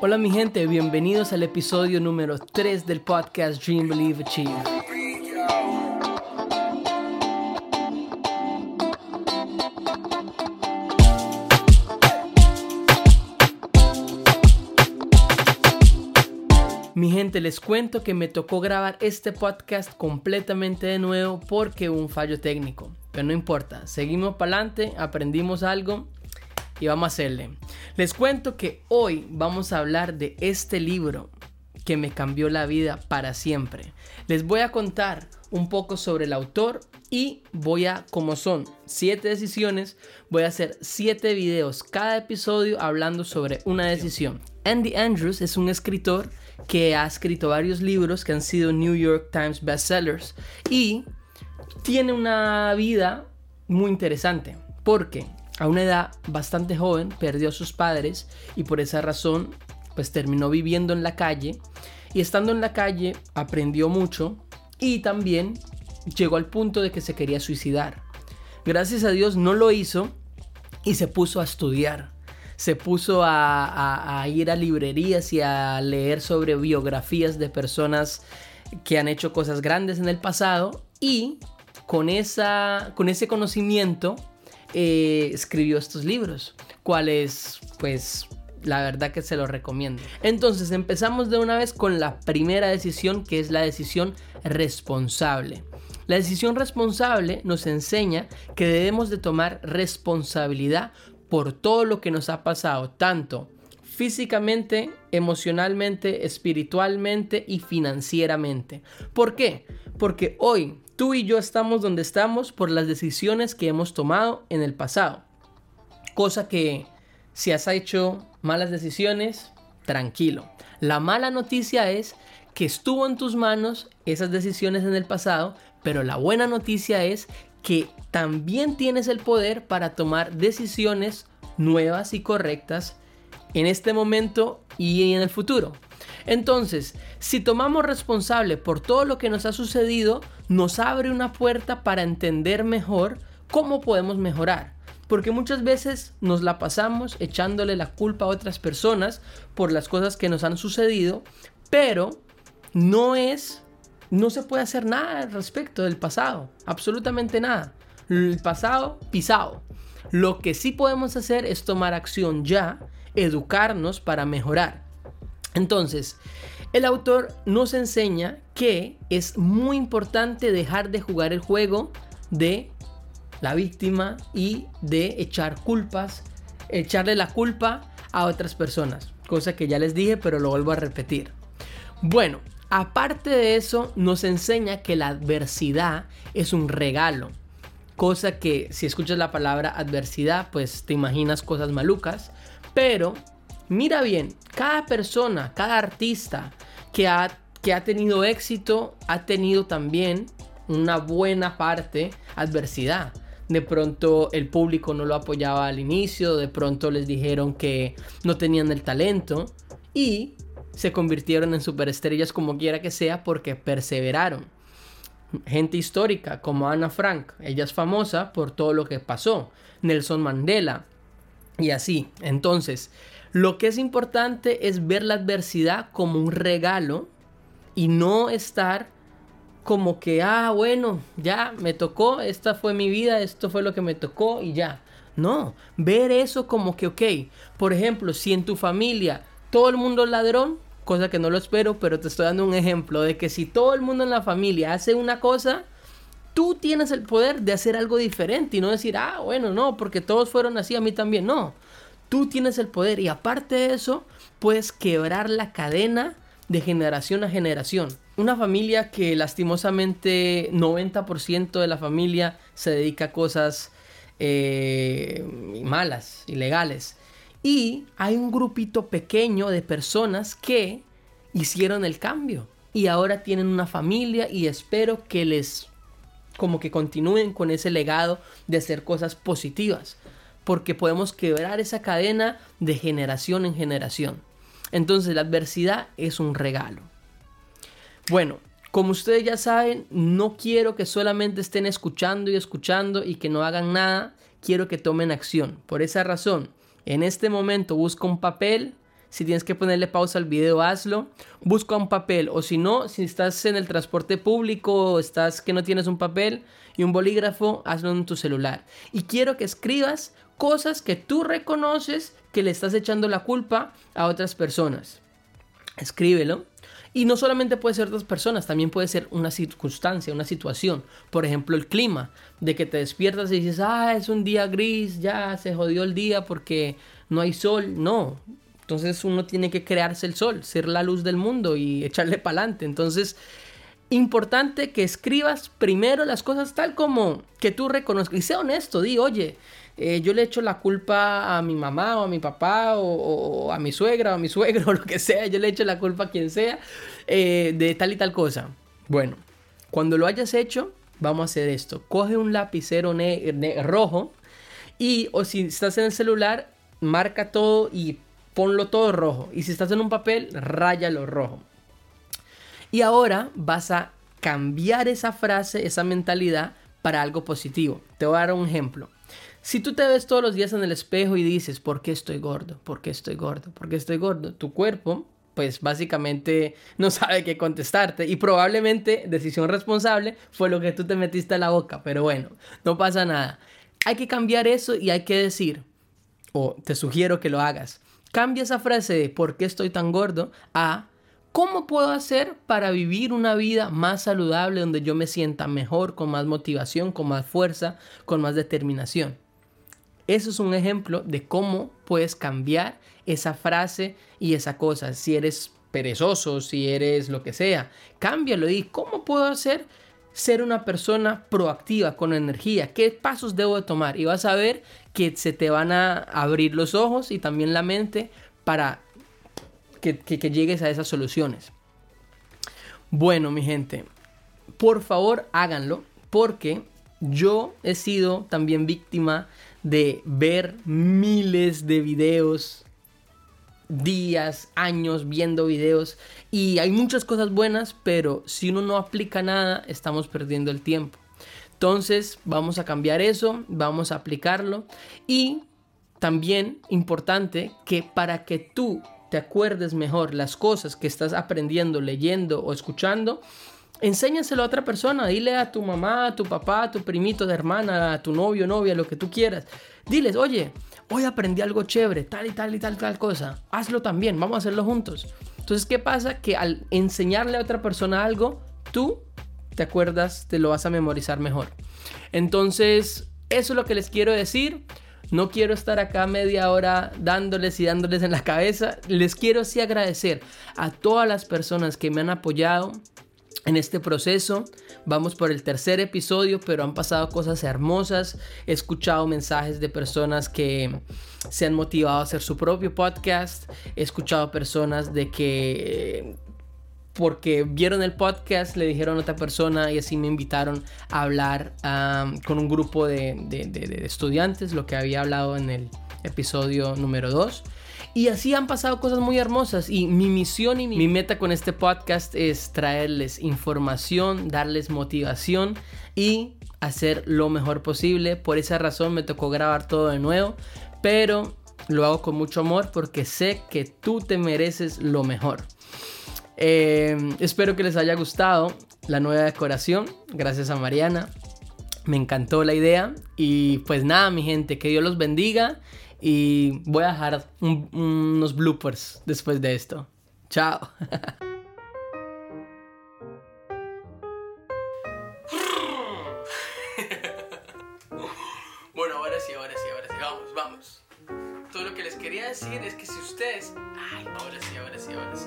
Hola mi gente, bienvenidos al episodio número 3 del podcast Dream Believe Achieve. Mi gente, les cuento que me tocó grabar este podcast completamente de nuevo porque hubo un fallo técnico. Pero no importa, seguimos para adelante, aprendimos algo y vamos a hacerle. Les cuento que hoy vamos a hablar de este libro que me cambió la vida para siempre. Les voy a contar un poco sobre el autor y voy a, como son siete decisiones, voy a hacer siete videos cada episodio hablando sobre una decisión. Andy Andrews es un escritor que ha escrito varios libros que han sido New York Times bestsellers y tiene una vida muy interesante porque a una edad bastante joven perdió a sus padres y por esa razón pues terminó viviendo en la calle y estando en la calle aprendió mucho y también llegó al punto de que se quería suicidar. Gracias a Dios no lo hizo y se puso a estudiar. Se puso a, ir a librerías y a leer sobre biografías de personas que han hecho cosas grandes en el pasado y con, esa, con ese conocimiento eh, escribió estos libros, cuales pues la verdad que se los recomiendo. Entonces empezamos de una vez con la primera decisión que es la decisión responsable. La decisión responsable nos enseña que debemos de tomar responsabilidad por todo lo que nos ha pasado, tanto físicamente, emocionalmente, espiritualmente y financieramente. ¿Por qué? Porque hoy Tú y yo estamos donde estamos por las decisiones que hemos tomado en el pasado. Cosa que si has hecho malas decisiones, tranquilo. La mala noticia es que estuvo en tus manos esas decisiones en el pasado, pero la buena noticia es que también tienes el poder para tomar decisiones nuevas y correctas en este momento y en el futuro. Entonces, si tomamos responsable por todo lo que nos ha sucedido, nos abre una puerta para entender mejor cómo podemos mejorar. Porque muchas veces nos la pasamos echándole la culpa a otras personas por las cosas que nos han sucedido, pero no es, no se puede hacer nada al respecto del pasado, absolutamente nada. El pasado pisado. Lo que sí podemos hacer es tomar acción ya, educarnos para mejorar. Entonces, el autor nos enseña que es muy importante dejar de jugar el juego de la víctima y de echar culpas, echarle la culpa a otras personas, cosa que ya les dije, pero lo vuelvo a repetir. Bueno, aparte de eso, nos enseña que la adversidad es un regalo, cosa que si escuchas la palabra adversidad, pues te imaginas cosas malucas, pero Mira bien, cada persona, cada artista que ha, que ha tenido éxito ha tenido también una buena parte adversidad. De pronto el público no lo apoyaba al inicio, de pronto les dijeron que no tenían el talento y se convirtieron en superestrellas como quiera que sea porque perseveraron. Gente histórica como Ana Frank, ella es famosa por todo lo que pasó. Nelson Mandela y así. Entonces, lo que es importante es ver la adversidad como un regalo y no estar como que, ah, bueno, ya me tocó, esta fue mi vida, esto fue lo que me tocó y ya. No, ver eso como que, ok, por ejemplo, si en tu familia todo el mundo es ladrón, cosa que no lo espero, pero te estoy dando un ejemplo de que si todo el mundo en la familia hace una cosa, tú tienes el poder de hacer algo diferente y no decir, ah, bueno, no, porque todos fueron así, a mí también. No, Tú tienes el poder y aparte de eso, puedes quebrar la cadena de generación a generación. Una familia que lastimosamente 90% de la familia se dedica a cosas eh, malas, ilegales. Y hay un grupito pequeño de personas que hicieron el cambio y ahora tienen una familia y espero que les como que continúen con ese legado de hacer cosas positivas porque podemos quebrar esa cadena de generación en generación. Entonces la adversidad es un regalo. Bueno, como ustedes ya saben, no quiero que solamente estén escuchando y escuchando y que no hagan nada, quiero que tomen acción. Por esa razón, en este momento busca un papel, Si tienes que ponerle pausa al video, hazlo. Busca un papel. O si no, si estás en el transporte público o estás que no tienes un papel y un bolígrafo, hazlo en tu celular. Y quiero que escribas cosas que tú reconoces que le estás echando la culpa a otras personas. Escríbelo. Y no solamente puede ser dos personas, también puede ser una circunstancia, una situación. Por ejemplo, el clima, de que te despiertas y dices, ah, es un día gris, ya se jodió el día porque no hay sol. No. Entonces uno tiene que crearse el sol, ser la luz del mundo y echarle para adelante. Entonces, importante que escribas primero las cosas tal como que tú reconozcas. Y sea honesto, di, oye, eh, yo le echo la culpa a mi mamá o a mi papá o, a mi suegra o a mi suegro o lo que sea, yo le echo la culpa a quien sea eh, de tal y tal cosa. Bueno, cuando lo hayas hecho, vamos a hacer esto. Coge un lapicero rojo y o si estás en el celular, marca todo y ponlo todo rojo. Y si estás en un papel, ráyalo rojo. Y ahora vas a cambiar esa frase, esa mentalidad para algo positivo. Te voy a dar un ejemplo. Si tú te ves todos los días en el espejo y dices, ¿por qué estoy gordo? ¿Por qué estoy gordo? ¿Por qué estoy gordo? Tu cuerpo, pues básicamente no sabe qué contestarte y probablemente decisión responsable fue lo que tú te metiste a la boca, pero bueno, no pasa nada. Hay que cambiar eso y hay que decir, o te sugiero que lo hagas, cambia esa frase de ¿por qué estoy tan gordo? a ¿Cómo puedo hacer para vivir una vida más saludable donde yo me sienta mejor, con más motivación, con más fuerza, con más determinación? Eso es un ejemplo de cómo puedes cambiar esa frase y esa cosa. Si eres perezoso, si eres lo que sea, cámbialo y cómo puedo hacer ser una persona proactiva con energía, qué pasos debo de tomar y vas a ver que se te van a abrir los ojos y también la mente para que, llegues a esas soluciones. Bueno, mi gente, por favor háganlo porque yo he sido también víctima de ver miles de videos, días, años viendo videos y hay muchas cosas buenas, pero si uno no aplica nada, estamos perdiendo el tiempo. Entonces vamos a cambiar eso, vamos a aplicarlo y también importante que para que tú te acuerdes mejor las cosas que estás aprendiendo, leyendo o escuchando, enséñaselo a otra persona, dile a tu mamá, a tu papá, a tu primito, de hermana, a tu novio, novia, lo que tú quieras. Diles, oye, hoy aprendí algo chévere, tal y tal y tal, tal cosa. Hazlo también, vamos a hacerlo juntos. Entonces, ¿qué pasa? Que al enseñarle a otra persona algo, tú te acuerdas, te lo vas a memorizar mejor. Entonces, eso es lo que les quiero decir. No quiero estar acá media hora dándoles y dándoles en la cabeza. Les quiero sí agradecer a todas las personas que me han apoyado, en este proceso. Vamos por el tercer episodio, pero han pasado cosas hermosas. He escuchado mensajes de personas que se han motivado a hacer su propio podcast. He escuchado personas de que porque vieron el podcast, le dijeron a otra persona y así me invitaron a hablar con un grupo de, estudiantes, lo que había hablado en el episodio número 2. Y así han pasado cosas muy hermosas y mi misión y mi meta con este podcast es traerles información, darles motivación y hacer lo mejor posible. Por esa razón me tocó grabar todo de nuevo, pero lo hago con mucho amor porque sé que tú te mereces lo mejor. Eh, espero que les haya gustado la nueva decoración. Gracias a Mariana. Me encantó la idea. Y pues nada, mi gente, que Dios los bendiga y voy a dejar unos bloopers después de esto. Chao. bueno, ahora sí, ahora sí, ahora sí. Vamos, vamos. Todo lo que les quería decir es que si ustedes... Ay, ahora sí, ahora sí, ahora sí.